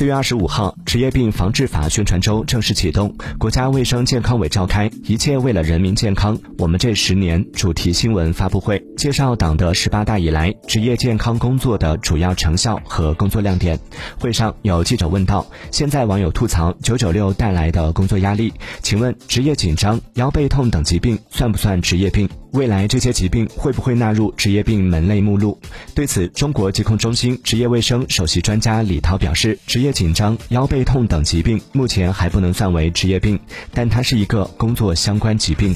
四月二十五号，职业病防治法宣传周正式启动，国家卫生健康委召开“一切为了人民健康，我们这十年”主题新闻发布会，介绍党的十八大以来职业健康工作的主要成效和工作亮点。会上有记者问道：“现在网友吐槽九九六带来的工作压力，请问职业紧张、腰背痛等疾病算不算职业病？未来这些疾病会不会纳入职业病门类目录？”对此，中国疾控中心职业卫生首席专家李涛表示：“职业紧张、腰背痛等疾病目前还不能算为职业病，但它是一个工作相关疾病。”